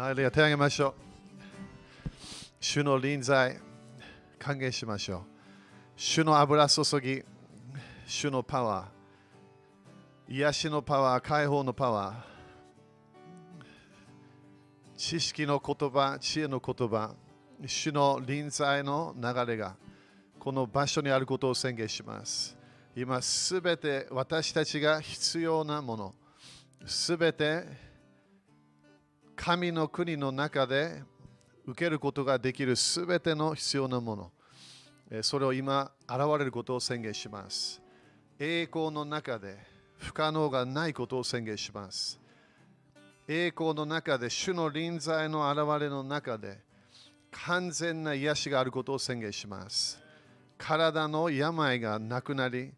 ハレルヤ手を挙げましょう。主の臨在、歓迎しましょう。主の油注ぎ、主のパワー、癒しのパワー、解放のパワー、知識の言葉、知恵の言葉、主の臨在の流れがこの場所にあることを宣言します。今すべて私たちが必要なもの、すべて神の国の中で受けることができるすべての必要なもの、それを今現れることを宣言します。栄光の中で不可能がないことを宣言します。栄光の中で主の臨在の現れの中で完全な癒しがあることを宣言します。体の病がなくなり、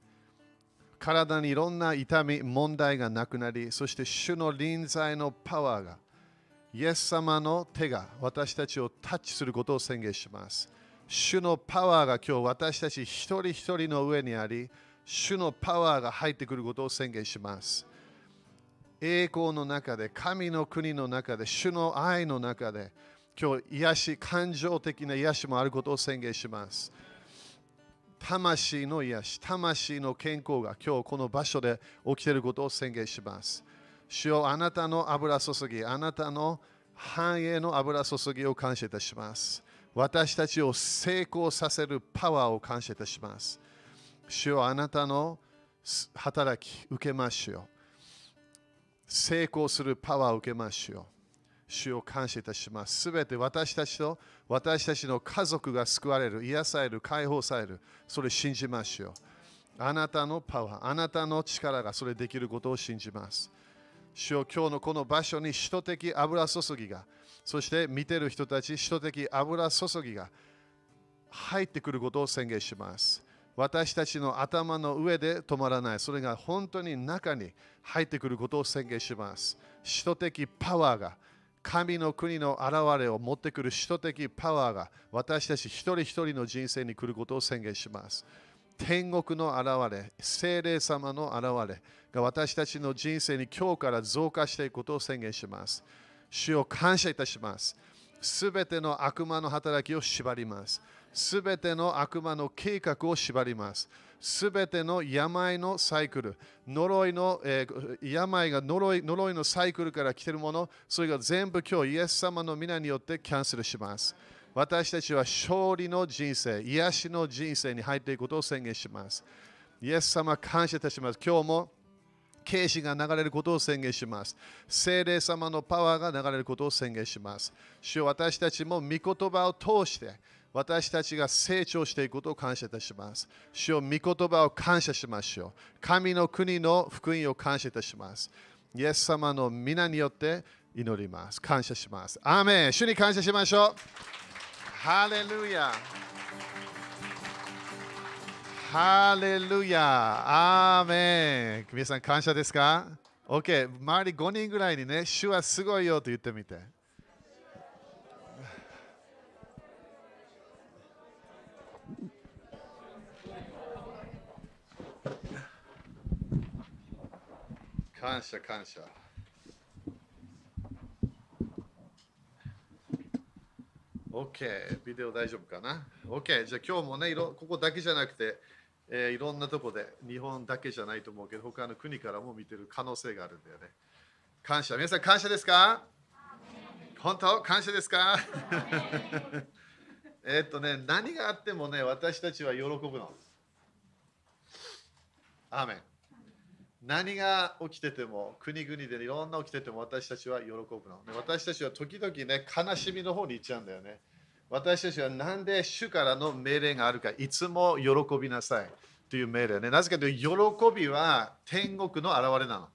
体にいろんな痛み、問題がなくなり、そして主の臨在のパワーが、イエス様の手が私たちをタッチすることを宣言します。主のパワーが今日私たち一人一人の上にあり、主のパワーが入ってくることを宣言します。栄光の中で、神の国の中で、主の愛の中で、今日癒し、感情的な癒しもあることを宣言します。魂の癒し、魂の健康が今日この場所で起きていることを宣言します。主よあなたの油注ぎ、あなたの繁栄の油注ぎを感謝いたします。私たちを成功させるパワーを感謝いたします。主よあなたの働き受けましょう。成功するパワーを受けましょう。主を感謝いたします。すべて私たちと私たちの家族が救われる、癒される、解放される、それ信じましょう。あなたのパワー、あなたの力がそれできることを信じます。主よ今日のこの場所に首都的油注ぎが、そして見てる人たち、首都的油注ぎが入ってくることを宣言します。私たちの頭の上で止まらない、それが本当に中に入ってくることを宣言します。首都的パワーが神の国の現れを持ってくる首都的パワーが私たち一人一人の人生に来ることを宣言します。天国の現れ、精霊様の現れが私たちの人生に今日から増加していくことを宣言します。主を感謝いたします。すべての悪魔の働きを縛ります。すべての悪魔の計画を縛ります。すべての病のサイクル、呪いの、えー病が呪い呪いのサイクルから来ているもの、それが全部今日イエス様の皆によってキャンセルします。私たちは勝利の人生、癒しの人生に入っていくことを宣言します。イエス様感謝いたします。今日も啓示が流れることを宣言します。聖霊様のパワーが流れることを宣言します。主よ私たちも御言葉を通して私たちが成長していくことを感謝いたします。主よ御言葉を感謝しましょう。神の国の福音を感謝いたします。イエス様の皆によって祈ります。感謝します。アーメン主に感謝しましょう。ハレルヤハレルヤアーメン皆さん感謝ですか ?OK、周り5人ぐらいにね、主はすごいよと言ってみて。感謝感謝。OK、ビデオ大丈夫かな ?OK、じゃあ今日もね、いろここだけじゃなくて、えーいろんなとこで、日本だけじゃないと思うけど、他の国からも見てる可能性があるんだよね。感謝。皆さん感謝ですか？本当？感謝ですか？えっとね、何があってもね、私たちは喜ぶの。アーメン。何が起きてても、国々でいろんな起きてても私たちは喜ぶの。で私たちは時々ね、悲しみの方に行っちゃうんだよね。私たちはなんで主からの命令があるか、いつも喜びなさいという命令ね。なぜかというと、喜びは天国の現れなの。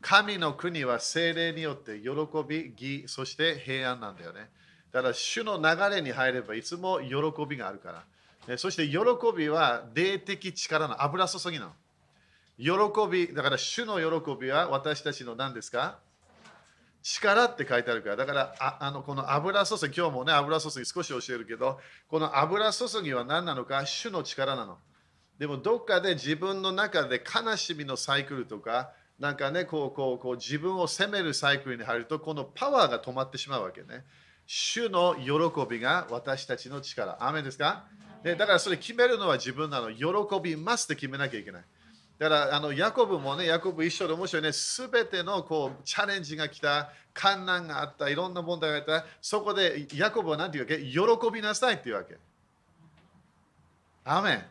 神の国は精霊によって喜び、義、そして平安なんだよね。だから主の流れに入ればいつも喜びがあるから。ねそして喜びは霊的力の油注ぎなの。喜び、だから主の喜びは私たちの何ですか？力って書いてあるから、だからああのこの油注ぎ、今日もね、油注ぎ少し教えるけど、この油注ぎは何なのか、主の力なの。でもどっかで自分の中で悲しみのサイクルとか、なんかね、こうこうこう自分を責めるサイクルに入ると、このパワーが止まってしまうわけね。主の喜びが私たちの力。アーですか？でだからそれ決めるのは自分なの。喜びますって決めなきゃいけない。だからあのヤコブもね、ヤコブ一緒で面白いね、すべてのこうチャレンジが来た、困難があった、いろんな問題があった、そこでヤコブは何て言うわけ？喜びなさいって言うわけ。アメン。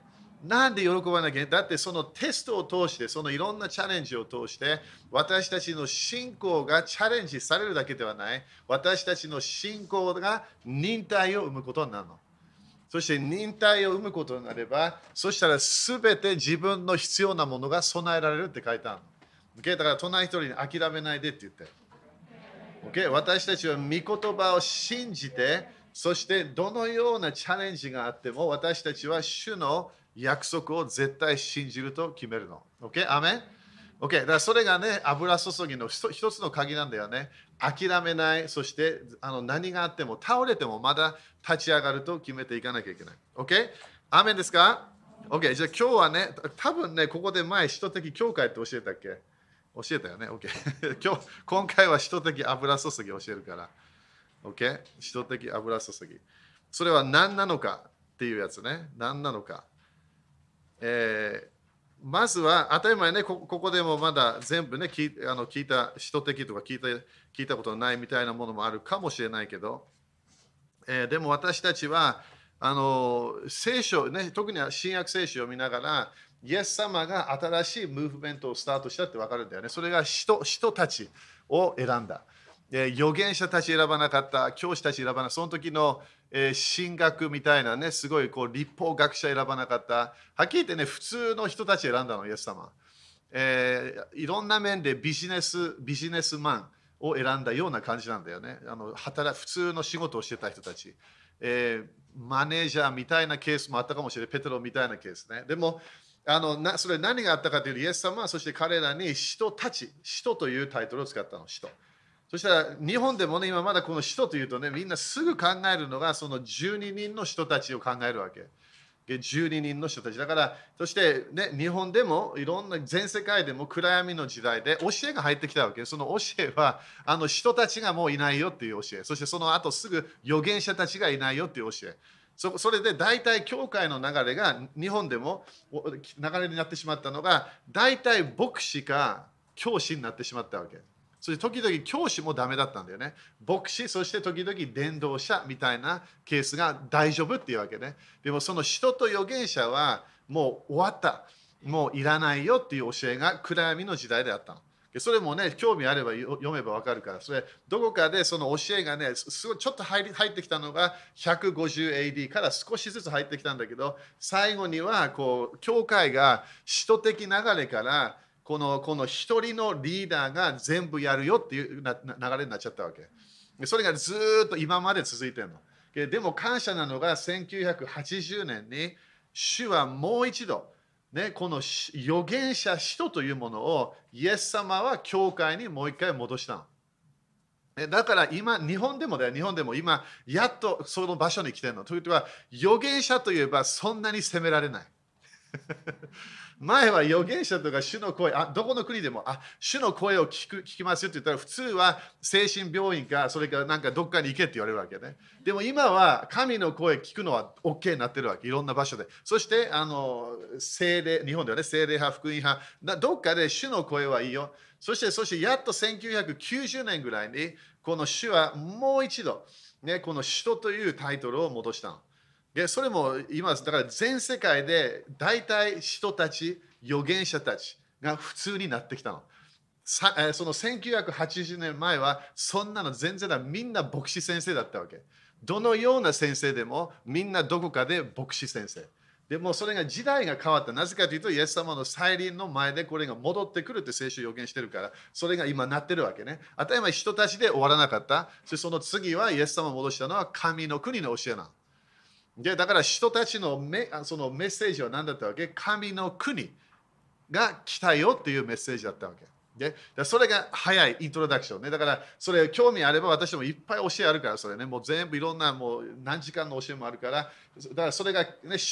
なんで喜ばなきゃだってそのテストを通して、そのいろんなチャレンジを通して、私たちの信仰がチャレンジされるだけではない、私たちの信仰が忍耐を生むことになるの。そして忍耐を生むことになれば、そしたらすべて自分の必要なものが備えられるって書いてあるの。Okay? だから隣一人に諦めないでって言って。Okay? 私たちは御言葉を信じて、そしてどのようなチャレンジがあっても私たちは主の約束を絶対信じると決めるの。OK? アメン ?OK？だからそれがね、油注ぎの一つの鍵なんだよね。諦めない、そしてあの何があっても倒れてもまだ立ち上がると決めていかなきゃいけない。OK? アメンですか ?OK。じゃあ今日はね、多分ね、ここで前、人的教会って教えたっけ？教えたよね。OK。今日今回は人的油注ぎ教えるから。OK? 人的油注ぎ。それは何なのかっていうやつね。何なのか。えー、まずは当たり前ねこ、ここでもまだ全部ね聞あの聞いた、人的とか聞いた聞いたことないみたいなものもあるかもしれないけど、えー、でも私たちはあの聖書、ね、特に新約聖書を見ながら、イエス様が新しいムーブメントをスタートしたって分かるんだよね。それが人人たちを選んだ。預言者たち選ばなかった、教師たち選ばなかった、その時の、えー、神学みたいなね、すごいこう立法学者選ばなかった、はっきり言ってね、普通の人たち選んだの、イエス様。えー、いろんな面でビジネス、ビジネスマンを選んだような感じなんだよね。あの働普通の仕事をしてた人たち、えー。マネージャーみたいなケースもあったかもしれない、ペテロみたいなケースね。でも、あのなそれ何があったかというと、イエス様はそして彼らに人たち、人というタイトルを使ったの、人。そしたら日本でもね、今まだこの人というとね、みんなすぐ考えるのがその12人の人たちを考えるわけ。12人の人たちだから、そして、ね、日本でもいろんな全世界でも暗闇の時代で教えが入ってきたわけ。その教えはあの人たちがもういないよっていう教え。そしてその後すぐ預言者たちがいないよっていう教え。そそれで大体教会の流れが日本でも流れになってしまったのが大体牧師か教師になってしまったわけ。そして時々教師もダメだったんだよね。牧師、そして時々伝道者みたいなケースが大丈夫っていうわけね。でもその人と預言者はもう終わった。もういらないよっていう教えが暗闇の時代であったの。それもね、興味あれば読めばわかるから、それどこかでその教えがね、すごいちょっと入り入ってきたのが 150AD から少しずつ入ってきたんだけど、最後にはこう教会が使徒的流れからこのこの一人のリーダーが全部やるよっていう流れになっちゃったわけ。それがずっと今まで続いてるの。でも感謝なのが1980年に主はもう一度、ね、この預言者使徒というものをイエス様は教会にもう一回戻したの。だから今、日本でもだよ、日本でも今、やっとその場所に来てるの。ということは、預言者といえばそんなに責められない。前は預言者とか主の声、あどこの国でもあ主の声を聞く聞きますよって言ったら普通は精神病院かそれからなんかどっかに行けって言われるわけね。でも今は神の声聞くのは OK になってるわけ、いろんな場所で。そしてあの精霊、日本ではね、精霊派、福音派、どっかで主の声はいいよ。そして、そしてやっと1990年ぐらいにこの主はもう一度、ね、この首都というタイトルを戻したの。でそれも今、だから全世界で大体人たち、預言者たちが普通になってきたの。さその1980年前はそんなの全然だみんな牧師先生だったわけ。どのような先生でもみんなどこかで牧師先生。でもそれが時代が変わった。なぜかというと、イエス様の再臨の前でこれが戻ってくるって聖書予言してるから、それが今なってるわけね。当たり前人たちで終わらなかった。その次はイエス様を戻したのは神の国の教えなの。でだから人たちのメそのメッセージは何だったわけ？神の国が来たよっていうメッセージだったわけ。でそれが早いイントロダクションね。だからそれ興味あれば私もいっぱい教えあるからそれね。もう全部いろんなもう何時間の教えもあるから。だからそれが、ね、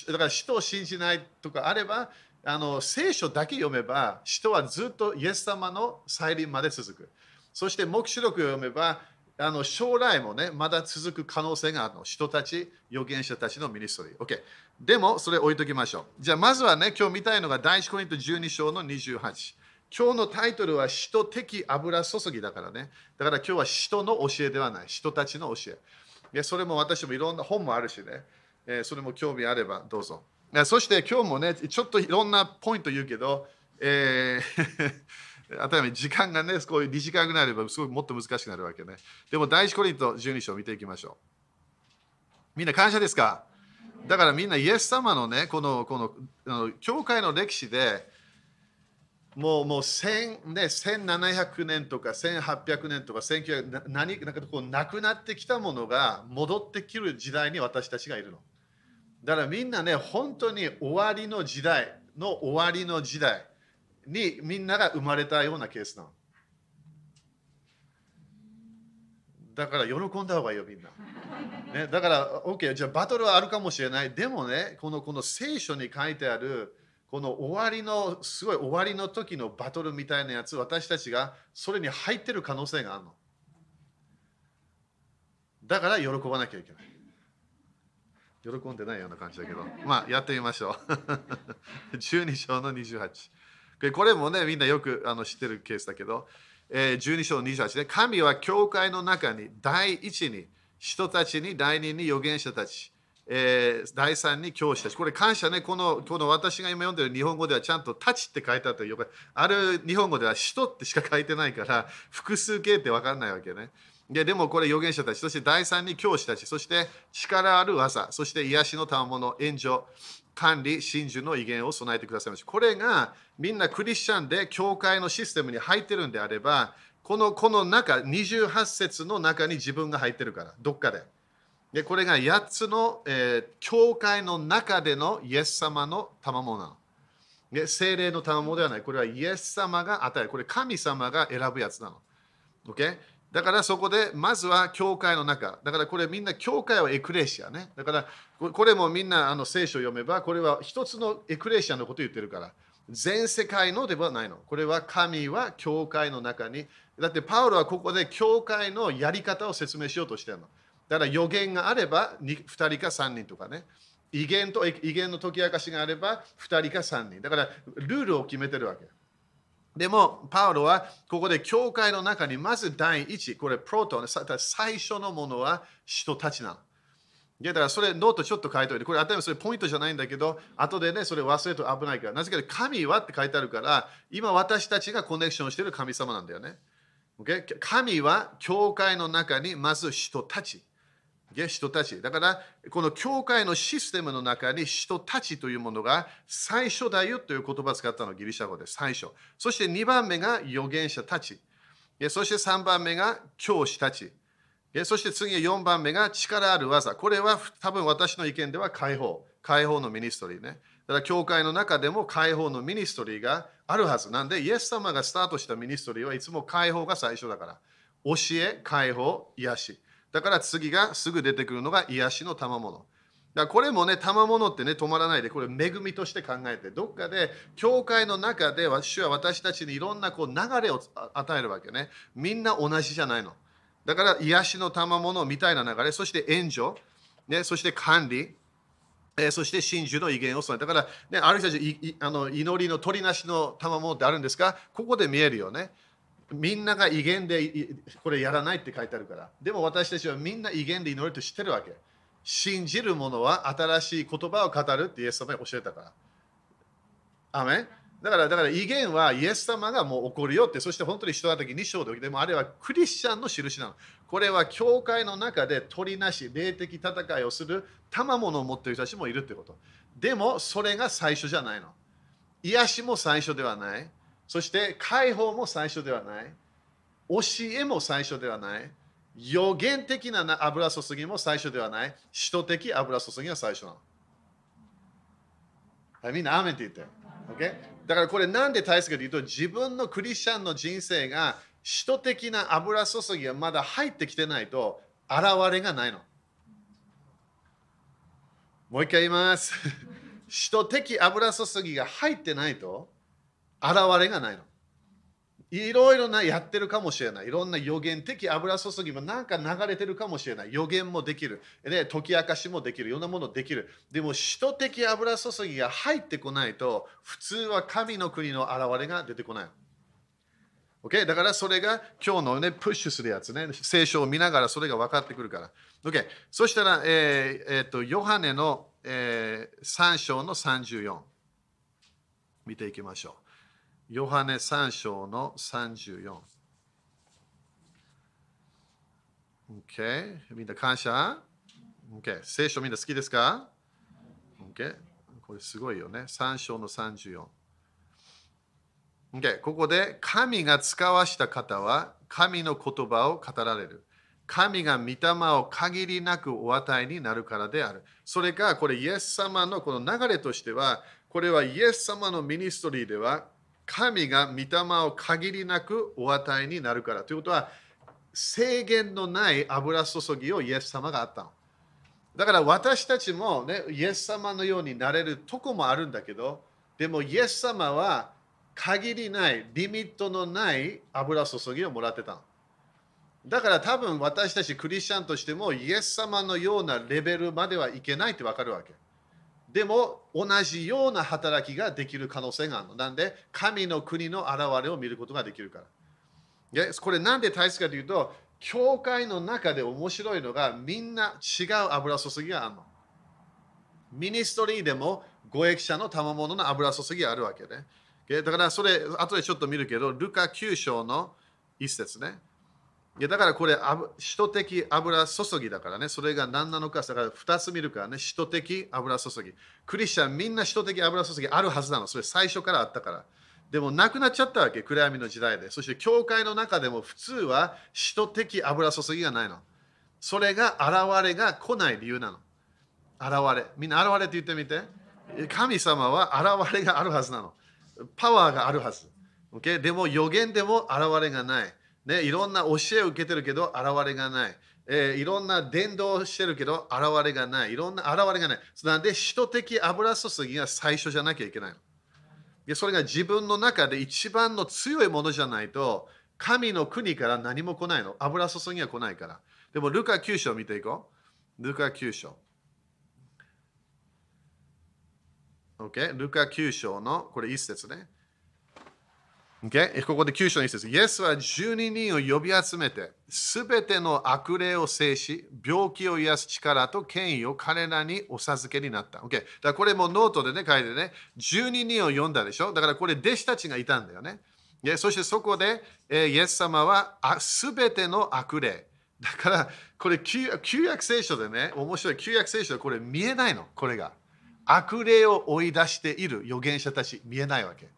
だから人を信じないとかあればあの聖書だけ読めば、人はずっとイエス様の再臨まで続く。そして黙示録を読めば、あの将来もね、まだ続く可能性があるの。人たち、預言者たちのミニストリー。OK。でも、それ置いときましょう。じゃあ、まずはね、今日見たいのが第1コリント12章の28。今日のタイトルは使徒的油注ぎだからね。だから今日は使徒の教えではない。人たちの教え。それも私もいろんな本もあるしね。えそれも興味あればどうぞ。そして今日もね、ちょっといろんなポイント言うけど、えー例えば時間がね、こういう2時間ぐらいあればすごいもっと難しくなるわけね。でも第一コリント12章見ていきましょう。みんな感謝ですか？だからみんなイエス様のね、このこのあの教会の歴史でもうもうね、1700年とか1800年とか1900何なんかこうなくなってきたものが戻ってくる時代に私たちがいるの。だからみんなね、本当に終わりの時代の終わりの時代。にみんなが生まれたようなケースなの。だから喜んだ方がいいよ、みんな。ね、だから、OK、じゃあバトルはあるかもしれない。でもね、このこの聖書に書いてある、この終わりの、すごい終わりの時のバトルみたいなやつ、私たちがそれに入ってる可能性があるの。だから喜ばなきゃいけない。喜んでないような感じだけど、まあやってみましょう。12章の28。これもね、みんなよくあの知ってるケースだけど、えー、12章28で、神は教会の中に第一に人たちに、第二に預言者たち、えー、第三に教師たち。これ感謝ね、このこの私が今読んでる日本語ではちゃんと立ちって書いてあったよある日本語では人ってしか書いてないから、複数形って分かんないわけね。ででもこれ預言者たち、そして第三に教師たち、そして力ある技、そして癒しの賜物、援助、管理、真珠の威厳を備えてくださいました。これがみんなクリスチャンで教会のシステムに入ってるんであれば、このこの中、28節の中に自分が入ってるから、どっかで。でこれが8つの、えー、教会の中でのイエス様の賜物なの。で精霊の賜物ではない。これはイエス様が与える。これ神様が選ぶやつなの。OK? だからそこでまずは教会の中。だからこれみんな教会はエクレシアね。だからこれもみんなあの聖書を読めばこれは一つのエクレシアのことを言ってるから。全世界のではないの。これは神は教会の中に。だってパウロはここで教会のやり方を説明しようとしてるの。だから予言があれば 2, 2人か3人とかね。威厳と威厳の解き明かしがあれば2人か3人。だからルールを決めてるわけ。でも、パウロはここで教会の中にまず第一、これプロトン、最初のものは人たちなの。だからそれノートちょっと書いておいて、これ当たり前それポイントじゃないんだけど、後でね、それ忘れると危ないから。なぜか神はって書いてあるから、今私たちがコネクションしている神様なんだよね。神は教会の中にまず使徒たち。使徒たち。だから、この教会のシステムの中に使徒たちというものが最初だよという言葉を使ったのギリシャ語です。最初。そして2番目が預言者たち。そして3番目が教師たち。そして次4番目が力ある技。これは多分私の意見では解放。解放の ministry ね。だから教会の中でも解放の ministry があるはず。なんで、イエス様がスタートした ministry はいつも解放が最初だから。教え、解放、癒し。だから次がすぐ出てくるのが癒しの賜物。だこれもね、賜物ってね、止まらないで、これ恵みとして考えて、どっかで、教会の中で、主は私たちにいろんなこう流れを与えるわけね。みんな同じじゃないの。だから、癒しの賜物みたいな流れ、そして援助、ね、そして管理、えそして真珠の威厳を備えだから、ね、ある人たちあの祈りの取りなしの賜物ってあるんですかここで見えるよね。みんなが威厳でこれやらないって書いてあるから。でも私たちはみんな威厳で祈ると知ってるわけ。信じる者は新しい言葉を語るってイエス様が教えたから。アメだから、だから威厳はイエス様がもう起こるよって、そして本当に人だけ2章で起きても、あれはクリスチャンの印なの。これは教会の中で取りなし、霊的戦いをする賜物を持っている人たちもいるってこと。でも、それが最初じゃないの。癒しも最初ではない。そして解放も最初ではない。教えも最初ではない。予言的な油注ぎも最初ではない。使徒的油注ぎが最初なの。みんな、アーメンって言って。Okay? だからこれなんで大切かというと、自分のクリスチャンの人生が使徒的な油注ぎがまだ入ってきてないと現れがないの。もう一回言います。使徒的油注ぎが入ってないと現れがないの。いろいろなやってるかもしれない。いろんな予言的油注ぎもなんか流れてるかもしれない。予言もできる。で、解き明かしもできる。いろんなものできる。でも、使徒的油注ぎが入ってこないと、普通は神の国の現れが出てこない。Okay? だからそれが今日のね、プッシュするやつね。聖書を見ながらそれが分かってくるから。Okay? そしたら、えーえー、とヨハネの、えー、3章の34。見ていきましょう。ヨハネ3章の34。OK。みんな感謝 ?OK。聖書みんな好きですか ?OK。これすごいよね。3章の34。OK。ここで神が使わした方は神の言葉を語られる。神が御霊を限りなくお与えになるからである。それか、これイエス様のこの流れとしては、これはイエス様のミニストリーでは神が御霊を限りなくお与えになるから。ということは、制限のない油注ぎをイエス様があったの。だから私たちも、ね、イエス様のようになれるとこもあるんだけど、でもイエス様は限りない、リミットのない油注ぎをもらってたの。だから多分私たちクリスチャンとしてもイエス様のようなレベルまではいけないってわかるわけ。でも同じような働きができる可能性があるの。なんで神の国の現れを見ることができるから。これなんで大切かというと、教会の中で面白いのがみんな違う油注ぎがあるの。ミニストリーでもご益者の賜物の油注ぎがあるわけね。だからそれ、後でちょっと見るけど、ルカ9章の一節ね。いやだからこれ、使徒的油注ぎだからね、それが何なのか、だから2つ見るからね、使徒的油注ぎ。クリスチャンみんな使徒的油注ぎあるはずなの、それ最初からあったから。でもなくなっちゃったわけ、暗闇の時代で。そして教会の中でも普通は使徒的油注ぎがないの。それが現れが来ない理由なの。現れ。みんな現れって言ってみて。神様は現れがあるはずなの。パワーがあるはず。Okay? でも予言でも現れがない。ね、いろんな教えを受けてるけど現れがない。えー、いろんな伝道をしてるけど現れがない。いろんな現れがない。なんで、使徒的油注ぎが最初じゃなきゃいけないの。それが自分の中で一番の強いものじゃないと、神の国から何も来ないの。油注ぎは来ないから。でも、ルカ9章見ていこう。ルカ9章。OK? ルカ9章の、これ一節ね。Okay? ここで9章に節。イエスは12人を呼び集めて、すべての悪霊を制し、病気を癒す力と権威を彼らにお授けになった。Okay? だからこれもノートでね、書いてね、12人を呼んだでしょ？だからこれ弟子たちがいたんだよね。そしてそこで、えー、イエス様はすべての悪霊。だからこれ旧約聖書でね、面白い旧約聖書でこれ見えないの、これが。悪霊を追い出している預言者たち見えないわけ。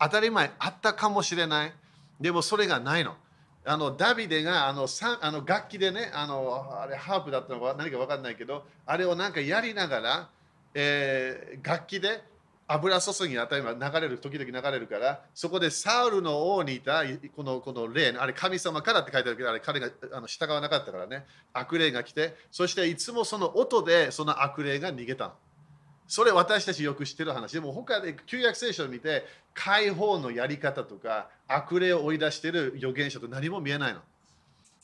当たり前あったかもしれない。でもそれがないの。あのダビデがあのあの楽器でねあの、あれハープだったのか何か分かんないけど、あれをなんかやりながら、えー、楽器で油注ぎが当たり前流れる、時々流れるから、そこでサウルの王にいたこのこの霊、あれ神様からって書いてあるけど、あれ彼があの従わなかったからね、悪霊が来て、そしていつもその音でその悪霊が逃げたの。それ私たちよく知ってる話。でも他で旧約聖書を見て、解放のやり方とか、悪霊を追い出している預言者と何も見えないの。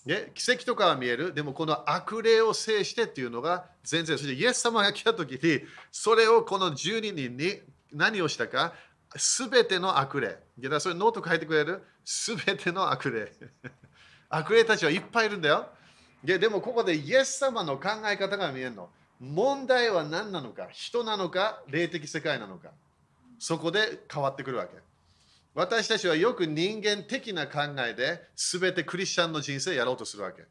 ね、奇跡とかは見える。でもこの悪霊を制してっていうのが全然。そしてイエス様が来た時に、それをこの12人に何をしたか、すべての悪霊。それノート書いてくれる？すべての悪霊。悪霊たちはいっぱいいるんだよ。でもここでイエス様の考え方が見えるの。問題は何なのか人なのか霊的世界なのかそこで変わってくるわけ。私たちはよく人間的な考えで全てクリスチャンの人生をやろうとするわけ。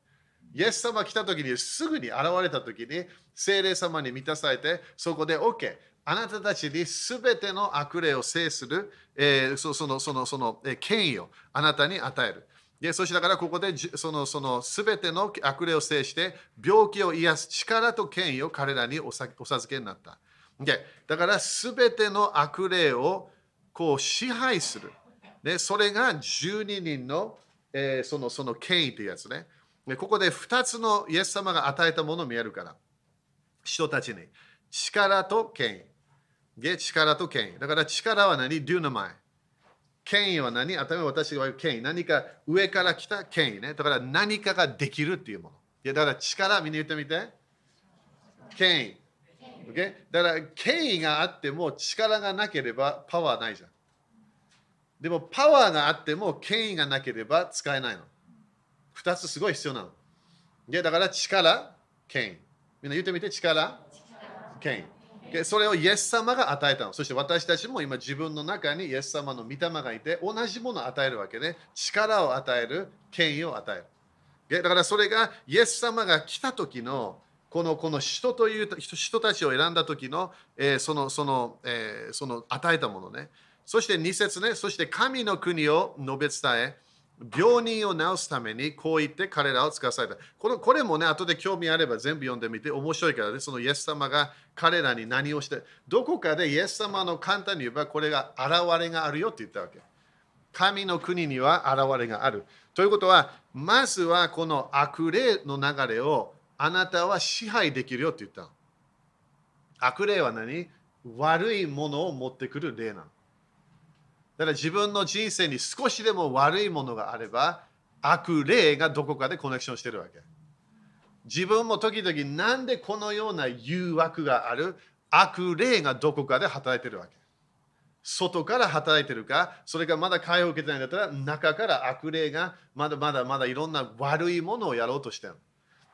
イエス様来た時にすぐに現れた時に精霊様に満たされてそこで OK あなたたちに全ての悪霊を制する、えー、そのそのその、えー、権威をあなたに与える。でそしてだからここでそのその全ての悪霊を制して病気を癒す力と権威を彼らにお授けになった。でだから全ての悪霊をこう支配する。でそれが12人の,、えー、そのその権威というやつね。でここで2つのイエス様が与えたものを見えるから。人たちに力と権威。で力と権威。だから力は何 ?do の前。権威は何？頭は私が言う権威。何か上から来た権威ね。だから何かができるっていうもの。いやだから力、みんな言ってみて。権威。Okay? だから権威があっても力がなければパワーないじゃん。でもパワーがあっても権威がなければ使えないの。二つすごい必要なの。でだから力、権威。みんな言ってみて力、権威。でそれをイエス様が与えたの。そして私たちも今自分の中にイエス様の御霊がいて同じものを与えるわけで、力を与える、権威を与える。だからそれがイエス様が来た時のこのこの人という人たちを選んだ時の、えー、そのその、えー、その与えたものね。そして2節ね、そして神の国を述べ伝え、病人を治すためにこう言って彼らを使わされた。このこれもね、後で興味あれば全部読んでみて面白いからね、そのイエス様が彼らに何をして、どこかでイエス様の簡単に言えばこれが現れがあるよって言ったわけ。神の国には現れがある。ということは、まずはこの悪霊の流れをあなたは支配できるよって言った。悪霊は何？悪いものを持ってくる霊なの。だから自分の人生に少しでも悪いものがあれば、悪霊がどこかでコネクションしてるわけ。自分も時々なんでこのような誘惑がある悪霊がどこかで働いてるわけ。外から働いてるか、それがまだ解放を受けてないんだったら、中から悪霊がまだまだまだいろんな悪いものをやろうとしてる。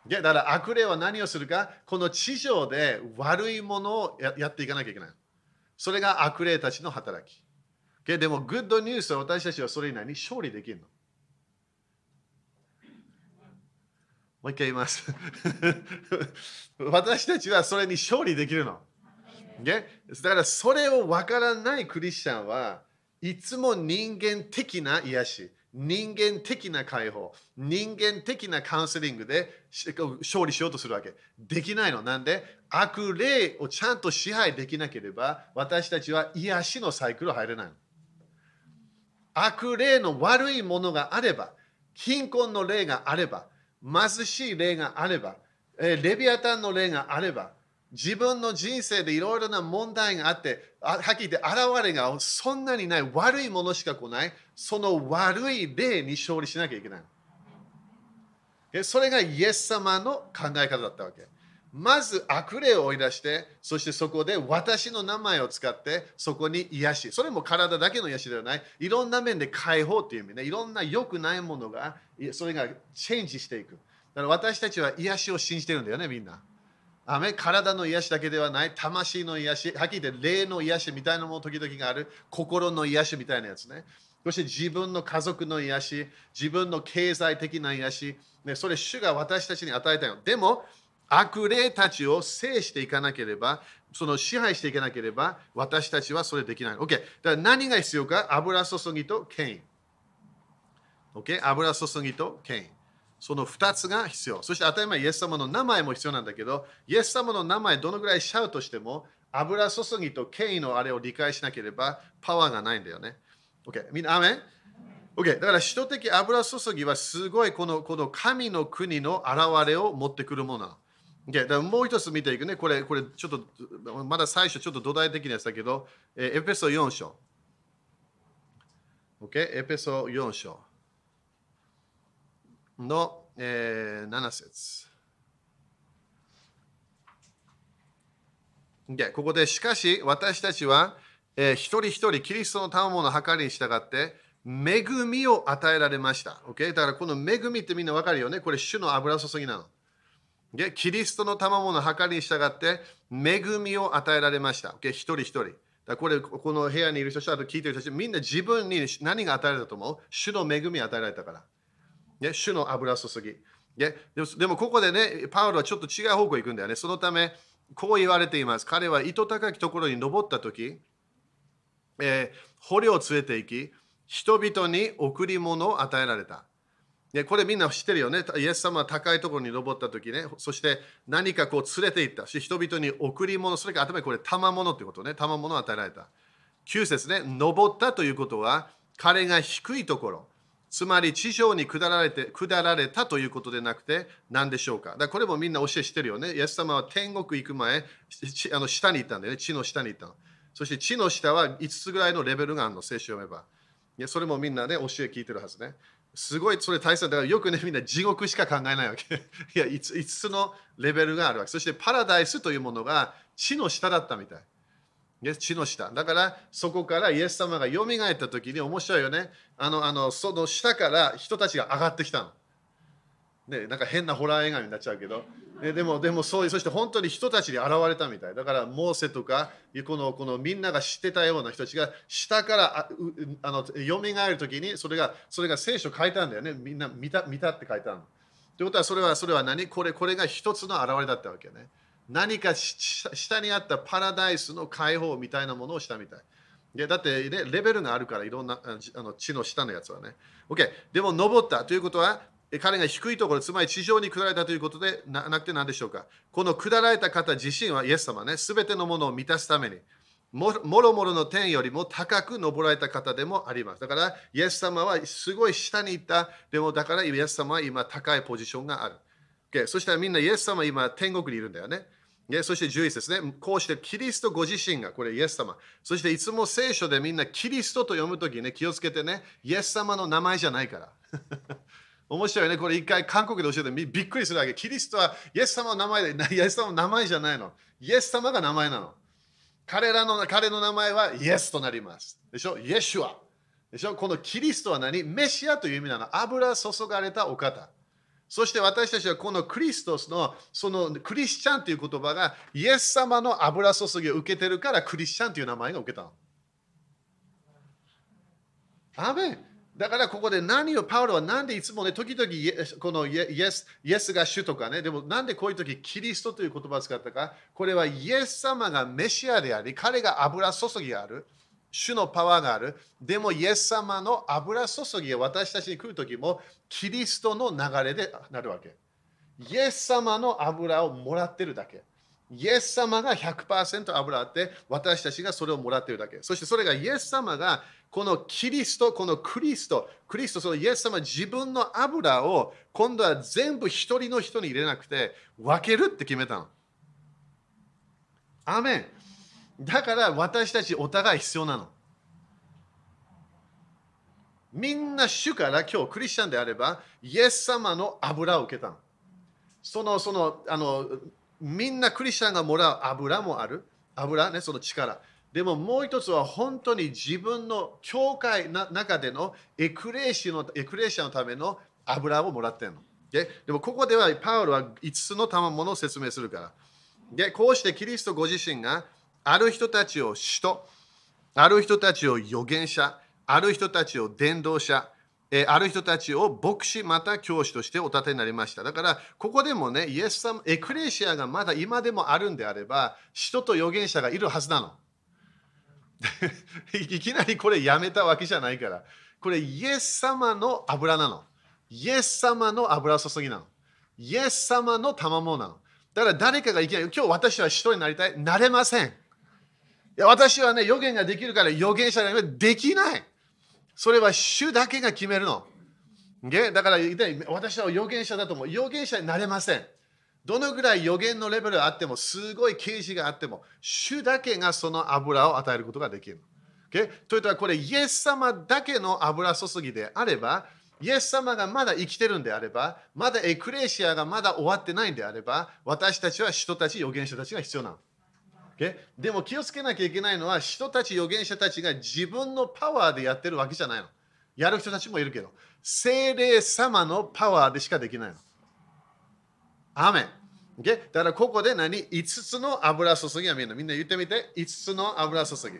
だから悪霊は何をするか、この地上で悪いものをやっていかなきゃいけない。それが悪霊たちの働き。でも、グッドニュースは 私たちはそれに勝利できるの。もう一回言います。私たちはそれに勝利できるの。だからそれを分からないクリスチャンはいつも人間的な癒し、人間的な解放、人間的なカウンセリングで勝利しようとするわけ。できないの。なんで悪霊をちゃんと支配できなければ私たちは癒しのサイクル入れないの。悪霊の悪いものがあれば、貧困の霊があれば、貧しい霊があれば、レビアタンの霊があれば、自分の人生でいろいろな問題があって、はっきり言って現れがそんなにない悪いものしか来ない、その悪い霊に勝利しなきゃいけない。それがイエス様の考え方だったわけ。まず悪霊を追い出して、そしてそこで私の名前を使って、そこに癒し。それも体だけの癒しではない。いろんな面で解放という意味ね。いろんな良くないものが、それがチェンジしていく。だから私たちは癒しを信じてるんだよね、みんな。ア体の癒しだけではない、魂の癒し、はっきり言って霊の癒しみたいなもの時々がある、心の癒しみたいなやつね。そして自分の家族の癒し、自分の経済的な癒し、ね、それ主が私たちに与えたよ。でも、悪霊たちを制していかなければ、その支配していかなければ、私たちはそれできない。OK。だから何が必要か？油注ぎと権威。OK？油注ぎと権威。その2つが必要。そして当たり前、イエス様の名前も必要なんだけど、イエス様の名前どのぐらいシャウトしても、油注ぎと権威のあれを理解しなければ、パワーがないんだよね。OK？みんな、アメン？OK？だから、使徒的油注ぎはすごいこのこの神の国の現れを持ってくるもの。Okay、だもう一つ見ていくね。これ、これちょっと、まだ最初ちょっと土台的なやつだけど、えエペソ4章。OK? エペソ4章の、えー、7節。Okay、ここで、しかし私たちは、えー、一人一人キリストの賜物の計りに従って、恵みを与えられました。OK? だからこの恵みってみんなわかるよね。これ、主の油注ぎなの。でキリストの賜物の計りに従って恵みを与えられました。一人一人。だこれ、この部屋にいる人、あと聞いてる人たち、みんな自分に何が与えられたと思う？主の恵み与えられたから。ね、主の油注ぎ。ででもここでね、パウロはちょっと違う方向に行くんだよね。そのため、こう言われています。彼は糸高きところに登った時、えー、捕虜を連れて行き、人々に贈り物を与えられた。でこれみんな知ってるよね？イエス様は高いところに登った時ね、そして何かこう連れて行ったし、人々に贈り物、それから頭にこれ賜物ということね、賜物を与えられた。9節ね、登ったということは、彼が低いところ、つまり地上に下られて下られたということでなくて何でしょうか？だこれもみんな教えしてるよね。イエス様は天国行く前、あの下に行ったんだよね。地の下に行ったの。そして地の下は5つぐらいのレベルがあるの、聖書を読めば。いやそれもみんなね、教え聞いてるはずね。すごいそれ大切だからよくねみんな地獄しか考えないわけ。いや 5, つのレベルがあるわけ。そしてパラダイスというものが地の下だったみたい。地の下。だからそこからイエス様が蘇った時に面白いよね。あの、あのその下から人たちが上がってきたの。ね、なんか変なホラー映画になっちゃうけど。ね、でも、でもそういう、そして本当に人たちに現れたみたい。だから、モーセとか、このこのみんなが知ってたような人たちが、下からああの蘇るときにそれが、それが聖書書いたんだよね。みんな見た見たって書いたの。ということは、それはそれは何？これこれが一つの現れだったわけね。何か下にあったパラダイスの解放みたいなものをしたみたい。でだって、レベルがあるから、いろんなあの地の下のやつはね。OK。でも、登ったということは、彼が低いところ、つまり地上に下られたということでなくて何でしょうか。この下られた方自身はイエス様ね、すべてのものを満たすために、もろもろの天よりも高く登られた方でもあります。だから、イエス様はすごい下に行った。でも、だからイエス様は今高いポジションがある。Okay、そしたらみんなイエス様は今天国にいるんだよね。そして11ですね。こうしてキリストご自身が、これイエス様。そしていつも聖書でみんなキリストと読むときね、気をつけてね、イエス様の名前じゃないから。面白いね。これ一回韓国で教えてびっくりするわけ。キリストはイエス様の名前で、イエス様の名前じゃないの。イエス様が名前なの。彼らの彼の名前はイエスとなります。でしょ？イエシュア。でしょ？このキリストは何？メシアという意味なの。油注がれたお方。そして私たちはこのクリストスのそのクリスチャンという言葉がイエス様の油注ぎを受けてるからクリスチャンという名前が受けたの。アメンだからここで何をパウロはなんでいつもね、時々このイエスイエスが主とかね、でもなんでこういう時キリストという言葉を使ったか、これはイエス様がメシアであり、彼が油注ぎがある、主のパワーがある、でもイエス様の油注ぎが私たちに来る時もキリストの流れでなるわけ。イエス様の油をもらってるだけ。イエス様が100%油あって、私たちがそれをもらっているだけ。そしてそれがイエス様がこのキリスト、このクリスト、クリスト、そのイエス様自分の油を今度は全部一人の人に入れなくて分けるって決めたの。アメン。だから私たちお互い必要なの。みんな主から今日クリスチャンであれば、イエス様の油を受けたの。その、その、あの、みんなクリスチャンがもらう油もある？油ね、その力。でももう一つは本当に自分の教会の中でのエクレーシのエクレシアのための油をもらってるの。ででもここではパウロは5つの賜物を説明するから。でこうしてキリストご自身がある人たちを使徒、ある人たちを預言者、ある人たちを伝道者、えある人たちを牧師また教師としてお立てになりました。だからここでもね、イエス様、エクレシアがまだ今でもあるんであれば、人と預言者がいるはずなの。いきなりこれやめたわけじゃないから。これイエス様の油なの。イエス様の油注ぎなの。イエス様の賜物なの。だから誰かがいきなり、今日私は人になりたい。なれません。いや私はね、予言ができるから予言者にできない。それは主だけが決めるの。だから私は預言者だと思う。預言者になれません。どのぐらい予言のレベルがあっても、すごい啓示があっても、主だけがその油を与えることができる。Okay? というと、これ、イエス様だけの油注ぎであれば、イエス様がまだ生きてるんであれば、まだエクレシアがまだ終わってないんであれば、私たちは人たち、預言者たちが必要なの。Okay? でも気をつけなきゃいけないのは、使徒たち、預言者たちが自分のパワーでやってるわけじゃないの。やる人たちもいるけど、聖霊様のパワーでしかできないの。アメン。Okay? だからここで何 ?5 つの油注ぎはみんなみんな言ってみて。5つの油注ぎ。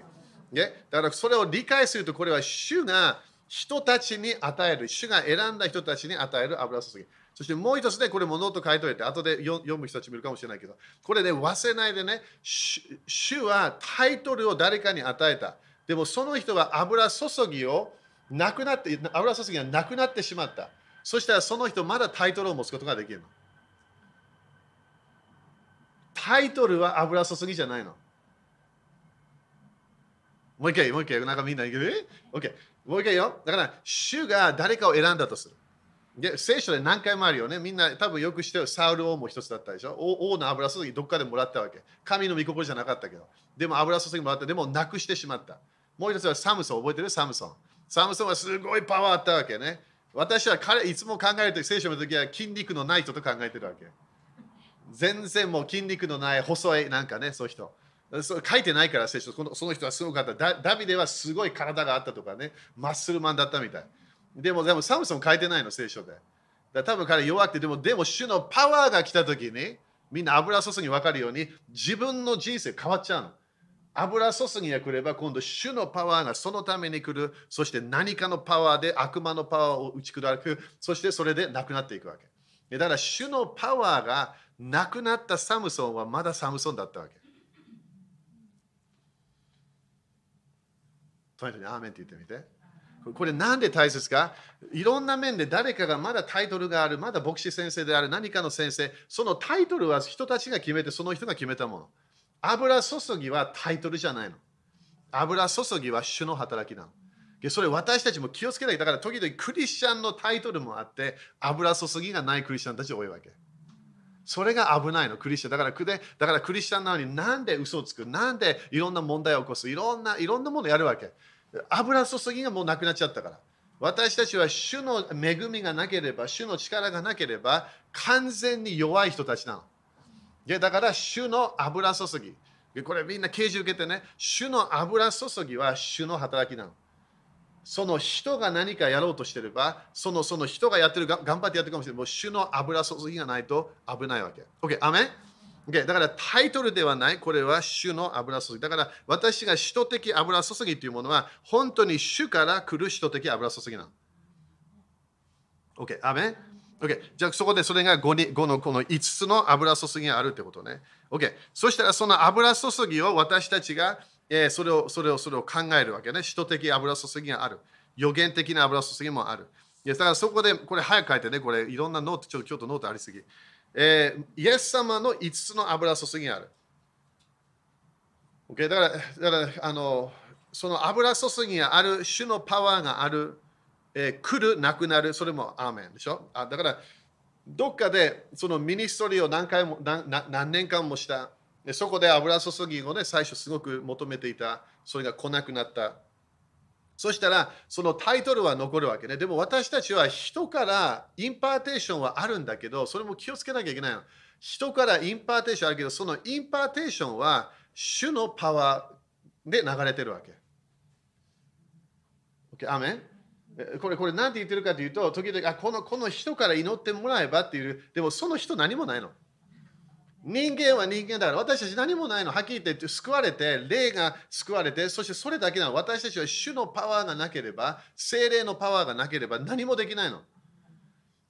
Okay? だからそれを理解するとこれは主が人たちに与える、主が選んだ人たちに与える油注ぎ。そしてもう一つね、これもノート書いておいて、後で読む人たちもいるかもしれないけど、これね、忘れないでね、主はタイトルを誰かに与えた。でもその人は油注ぎをなくなって、油注ぎがなくなってしまった。そしたらその人まだタイトルを持つことができるの。タイトルは油注ぎじゃないの。もう一回、もう一回、なんかみんな言う？けど、え ?OK。もう一回よ。だから、主が誰かを選んだとする。で聖書で何回もあるよね。みんな多分よく知ってるサウル王も一つだったでしょ。王の油注ぎどっかでもらったわけ。神の御心じゃなかったけど。でも油注ぎもらった。でもなくしてしまった。もう一つはサムソン。覚えてる？サムソン。サムソンはすごいパワーあったわけね。私は彼いつも考えると、聖書の時は筋肉のない人と考えてるわけ。全然もう筋肉のない細いなんかね、そういう人。そ書いてないから聖書のその人はすごかった。ダビデはすごい体があったとかね、マッスルマンだったみたい。でも、でもサムソン書いてないの、聖書で。だ多分彼弱くて、でも、でも主のパワーが来た時に、みんな油注ぎ分かるように、自分の人生変わっちゃうの。油注ぎが来れば、今度主のパワーがそのために来る。そして何かのパワーで悪魔のパワーを打ち砕く。そしてそれでなくなっていくわけ。だから主のパワーがなくなったサムソンはまだサムソンだったわけ。とにかくアーメンって言ってみて。これなんで大切か？いろんな面で誰かがまだタイトルがある、まだ牧師先生である、何かの先生、そのタイトルは人たちが決めて、その人が決めたもの。油注ぎはタイトルじゃないの。油注ぎは主の働きなの。それ私たちも気をつけない。だから時々クリスチャンのタイトルもあって、油注ぎがないクリスチャンたち多いわけ。それが危ないの、クリスチャン。だからだからクリスチャンなのになんで嘘をつく？なんでいろんな問題を起こす？いろんないろんなものやるわけ。油注ぎがもうなくなっちゃったから。私たちは主の恵みがなければ、主の力がなければ、完全に弱い人たちなの。でだから主の油注ぎ。これみんな刑事受けてね、主の油注ぎは主の働きなの。その人が何かやろうとしてれば、そのその人がやってる、頑張ってやってるかもしれない。もう主の油注ぎがないと危ないわけ。OK、アメン Okay、だからタイトルではない、これは主の油注ぎ。だから私が使徒的油注ぎというものは、本当に主から来る使徒的油注ぎなの。OK、アメン OK、じゃあそこでそれが 5, に5のこの5つの油注ぎがあるってことね。OK、そしたらその油注ぎを私たちが、えー、それをそれをそれを考えるわけね。使徒的油注ぎがある。預言的な油注ぎもある。いやだからそこでこれ早く書いてね、これいろんなノート、ちょっとノートありすぎ。えー、イエス様の5つの油注ぎがある。Okay? だから、だからあのその油注ぎがある、主のパワーがある、えー、来る、なくなる、それもアーメンでしょ？あだから、どっかでその ministry を何回も何何年間もした。そこで油注ぎをね、最初すごく求めていた。それが来なくなった。そしたら、そのタイトルは残るわけね。でも私たちは人から impartation はあるんだけど、それも気をつけなきゃいけないの。人から impartation あるけど、その impartation は主のパワーで流れてるわけ。OK、アメン？これ、これ何て言ってるかというと、時々あこの、この人から祈ってもらえばっていう、でもその人何もないの。人間は人間だから私たち何もないの。はっきり言って救われて、霊が救われて、そしてそれだけなの。私たちは主のパワーがなければ、聖霊のパワーがなければ何もできないの。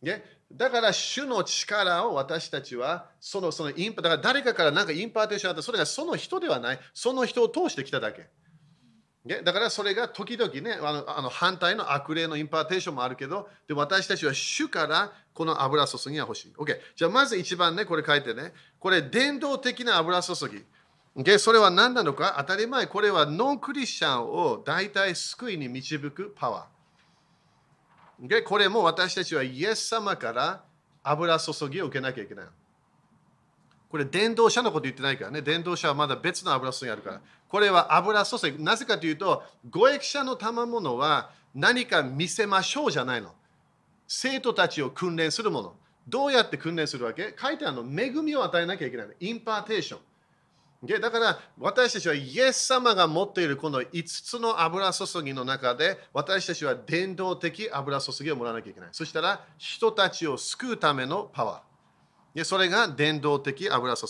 ね？だから主の力を私たちはそのそのインパだから誰かから何か impartation あったそれがその人ではないその人を通してきただけだからそれが時々ねあのあの反対の悪霊の impartation もあるけどで私たちは主からこの油注ぎが欲しい。OK。じゃあまず一番ね、これ書いてね。これ伝道的な油注ぎ。OK。それは何なのか？当たり前。これはノンクリスチャンを大体救いに導くパワー。OK。これも私たちはイエス様から油注ぎを受けなきゃいけない。これ伝道者のこと言ってないからね。伝道者はまだ別の油注ぎあるから。これは油注ぎ。なぜかというと、五役者の賜物は何か見せましょうじゃないの。聖徒たちを訓練するもの。どうやって訓練するわけ？書いてあるの、恵みを与えなきゃいけない。 impartation。だから私たちはイエス様が持っているこの5つの油注ぎの中で私たちは伝道的油注ぎをもらわなきゃいけない。そしたら人たちを救うためのパワー。それが伝道的油注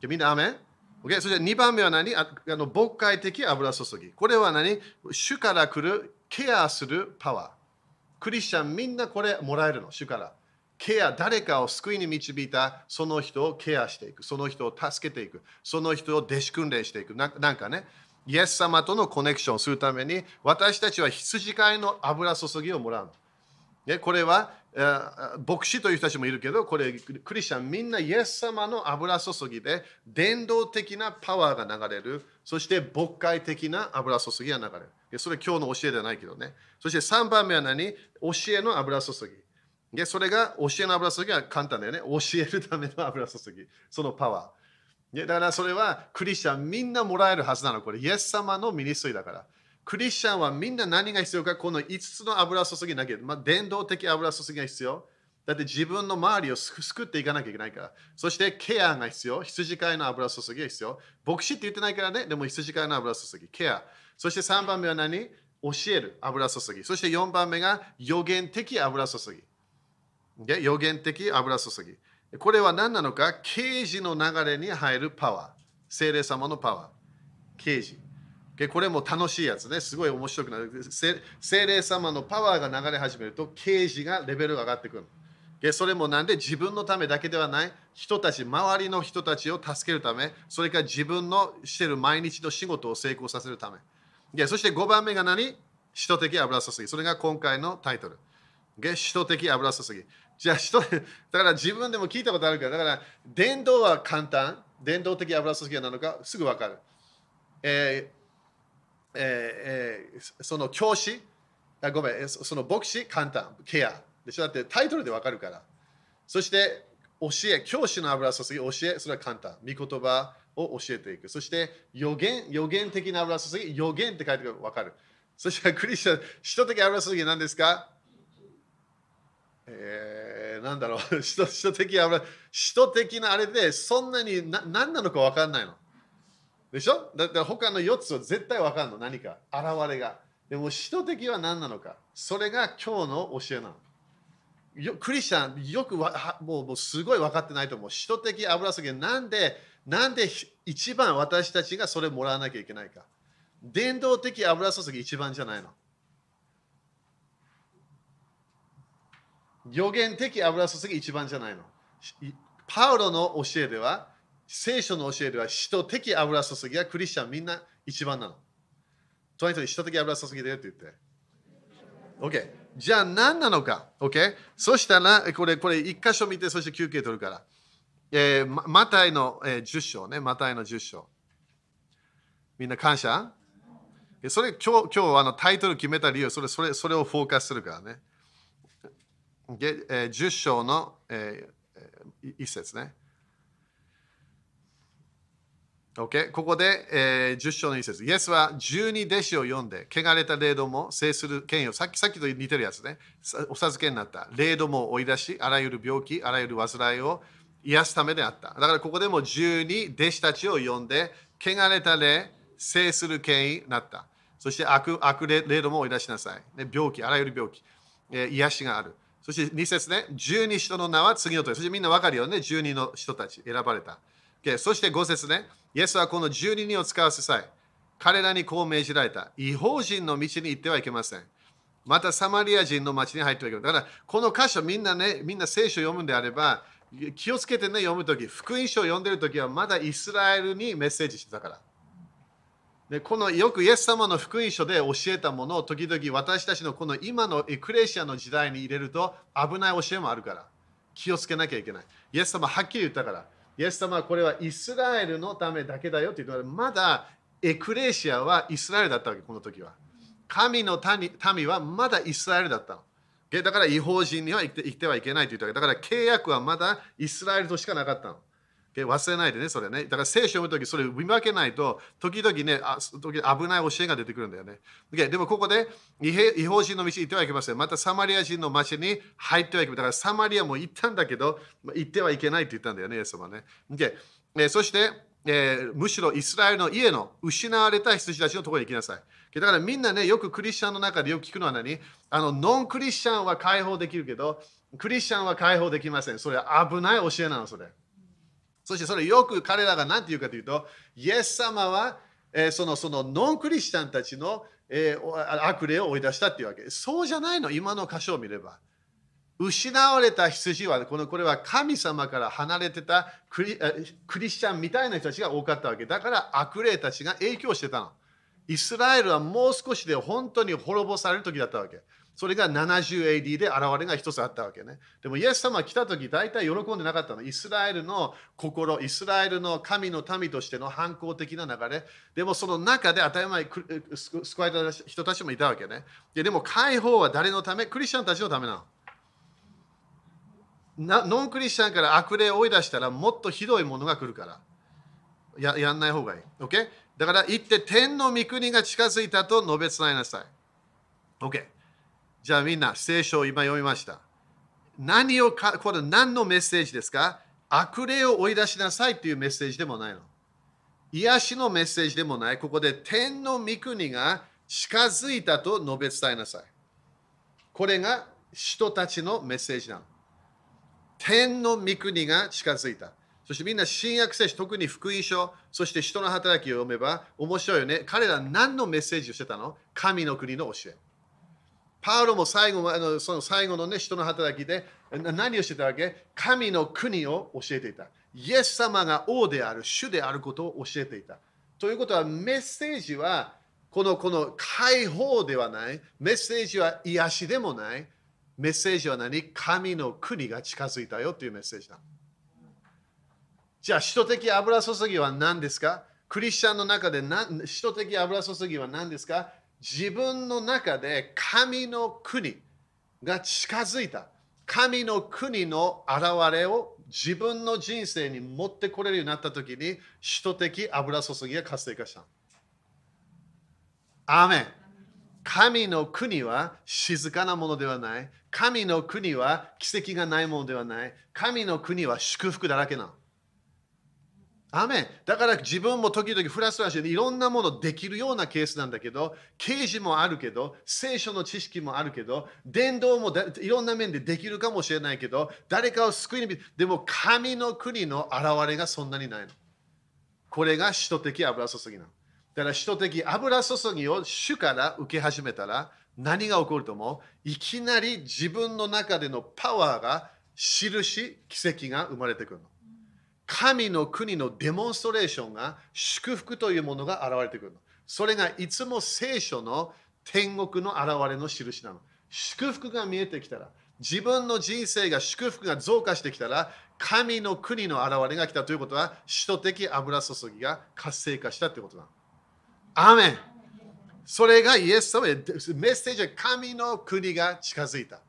ぎ。みんな、アメン？Okay? そして2番目は何？あの牧会的油注ぎ。これは何？主から来るケアするパワー。クリスチャンみんなこれもらえるの、主から。ケア、誰かを救いに導いたその人をケアしていく。その人を助けていく。その人を弟子訓練していく。ななんかね、イエス様とのコネクションをするために、私たちは羊飼いの油注ぎをもらうの。これは、牧師という人たちもいるけど、これ、クリスチャンみんなイエス様の油注ぎで、伝導的なパワーが流れる。そして牧会的な油注ぎが流れる。それ今日の教えではないけどね。そして3番目は何？教えの油注ぎでそれが教えの油注ぎは簡単だよね。教えるための油注ぎ。そのパワー。でだからそれはクリスチャンみんなもらえるはずなの。これ、イエス様のミニストリだから。クリスチャンはみんな何が必要か、この5つの油注ぎなきゃ、まあ、伝道的油注ぎが必要。だって自分の周りを救っていかなきゃいけないから。そしてケアが必要。羊飼いの油注ぎが必要。牧師って言ってないからね。でも羊飼いの油注ぎ。ケア。そして3番目は何？教える油注ぎ。そして4番目が予言的油注ぎ。で予言的油注ぎ。これは何なのか？刑事の流れに入るパワー。精霊様のパワー。刑事。これも楽しいやつね。すごい面白くなる。精霊様のパワーが流れ始めると、刑事がレベルが上がってくる。それもなんで自分のためだけではない人たち、周りの人たちを助けるため、それから自分のしてる毎日の仕事を成功させるため。そして5番目が何？使徒的油注ぎ。それが今回のタイトル。使徒的油注ぎ。じゃあ人、だから自分でも聞いたことあるから、だから伝道は簡単、伝道的油注ぎなのか？すぐ分かる。えーえーえー、その教師あ、ごめん、その牧師簡単、ケア。でしょだってタイトルで分かるから。そして教え、教師の油注ぎ、教え、それは簡単。御言葉を教えていく。そして予言、予言的な油注ぎ、予言って書いて分かる。そしてクリスチャン、使徒的油注ぎ何ですか？えー、なんだろう、使徒的油、使徒的なあれで、そんなにな何なのか分かんないの。でしょ？だって他の4つは絶対分かんの、何か、現れが。でも、使徒的は何なのか。それが今日の教えなの。よクリスチャン、よくわもうもうすごい分かってないと思う。使徒的油すぎなんで、なんで一番私たちがそれもらわなきゃいけないか。伝道的油注ぎ一番じゃないの。予言的油注ぎ一番じゃないの。パウロの教えでは、聖書の教えでは、使徒的油注ぎがクリスチャンみんな一番なの。とに使徒的油注ぎだよって言って。OK。じゃあ何なのか。OK。そしたら、これ、これ一箇所見て、そして休憩取るから。えー、マタイの、えー、10章ね。マタイの10章。みんな感謝？それ今日、今日あのタイトル決めた理由、それそれそれをフォーカスするからね。10章の、えー、一節ね。Okay? ここで、えー、10章の一節。イエスは十二弟子を呼んで、汚れた霊道も制する権威を、さっきさっきと似てるやつね、お授けになった。霊道も追い出し、あらゆる病気、あらゆる煩いを癒すためであった。だからここでも十二弟子たちを呼んで、汚れた霊、制する権威になった。そして悪悪霊道も追い出しなさい。ね、病気、あらゆる病気、えー、癒しがある。そして2節ね、12人の名は次のとおり。そしてみんな分かるよね、12の人たち選ばれた。Okay、そして5節ね、イエスはこの12人を使わせさえ、彼らにこう命じられた。違法人の道に行ってはいけません。またサマリア人の町に入ってはいけません。だからこの箇所みんなね、みんな聖書を読むんであれば、気をつけてね、読むとき、福音書を読んでるときはまだイスラエルにメッセージしてたから。でこのよくイエス様の福音書で教えたものを時々私たちのこの今のエクレシアの時代に入れると危ない教えもあるから気をつけなきゃいけない。イエス様はっきり言ったから、イエス様はこれはイスラエルのためだけだよって言ったら、まだエクレシアはイスラエルだったわけ、この時は。神の民はまだイスラエルだったの。だから違法人には生きてはいけないと言ったわけ。だから契約はまだイスラエルとしかなかったの。忘れないでね、それね。だから聖書を読むとき、それを見分けないと、時々ね、あ時危ない教えが出てくるんだよね。でもここで、違法人の道行ってはいけません。またサマリア人の町に入ってはいけません。だからサマリアも行ったんだけど、行ってはいけないって言ったんだよね、イエス様ね。でえそして、えー、むしろイスラエルの家の失われた羊たちのところに行きなさい。だからみんなね、よくクリスチャンの中でよく聞くのは何？あのノンクリスチャンは解放できるけど、クリスチャンは解放できません。それは危ない教えなの、それ。そしてそれよく彼らが何て言うかというと、イエス様は、えー、そのそのノンクリスチャンたちの、えー、悪霊を追い出したっていうわけ。そうじゃないの、今の箇所を見れば。失われた羊はこのこれは神様から離れてたクリクリスチャンみたいな人たちが多かったわけだから悪霊たちが影響してたのイスラエルはもう少しで本当に滅ぼされる時だったわけそれが 70AD で現れが一つあったわけね。でもイエス様が来た時大体喜んでなかったの。イスラエルの心、イスラエルの神の民としての反抗的な流れ。でもその中で当たり前救われた人たちもいたわけね。ででも解放は誰のため？クリスチャンたちのためなの。ノンクリスチャンから悪霊を追い出したらもっとひどいものが来るから。ややんない方がいい。OK? だから行って天の御国が近づいたと述べ伝えなさい。OK？じゃあみんな聖書を今読みました。何をか、これ何のメッセージですか？悪霊を追い出しなさいっていうメッセージでもないの。癒しのメッセージでもない。ここで天の御国が近づいたと述べ伝えなさい。これが人たちのメッセージなの。天の御国が近づいた。そしてみんな新約聖書、特に福音書、そして人の働きを読めば面白いよね。彼ら何のメッセージをしてたの？神の国の教え。パウロも最後あのその最後の、ね、人の働きで何をしてたわけ？神の国を教えていた。イエス様が王である、主であることを教えていた。ということはメッセージはこのこの解放ではない、メッセージは癒しでもない、メッセージは何？神の国が近づいたよ。というメッセージだ。じゃあ、使徒的油注ぎは何ですか？クリスチャンの中で使徒的油注ぎは何ですか？自分の中で神の国が近づいた。神の国の現れを自分の人生に持ってこれるようになったときに、使徒的油注ぎが活性化した。アーメン神の国は静かなものではない。神の国は奇跡がないものではない。神の国は祝福だらけなの。アメだから自分も時々フラストラーションでいろんなものできるようなケースなんだけど、刑事もあるけど、聖書の知識もあるけど、伝道もいろんな面でできるかもしれないけど、誰かを救いに、でも神の国の現れがそんなにないの。これが使徒的油注ぎなの。だから使徒的油注ぎを主から受け始めたら何が起こると思う？いきなり自分の中でのパワーが印、奇跡が生まれてくるの。神の国のデモンストレーションが祝福というものが現れてくるの。それがいつも聖書の天国の現れの印なの。祝福が見えてきたら、自分の人生が祝福が増加してきたら、神の国の現れが来たということは、使徒的油注ぎが活性化したということなの。アーメンそれがイエス様へメッセージは神の国が近づいた。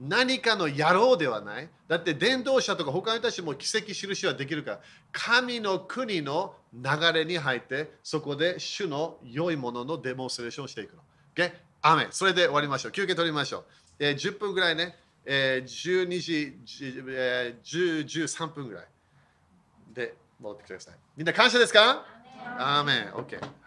何かの野郎ではない。だって伝道者とか他の人たちも奇跡印はできるから、神の国の流れに入って、そこで主の良いもののデモンストレーションしていくの。Okay? アメそれで終わりましょう。休憩取りましょう。えー、10分ぐらいね、えー、12時、えー、10、13分ぐらいで戻ってきてください。みんな感謝ですか？アーメン。OK。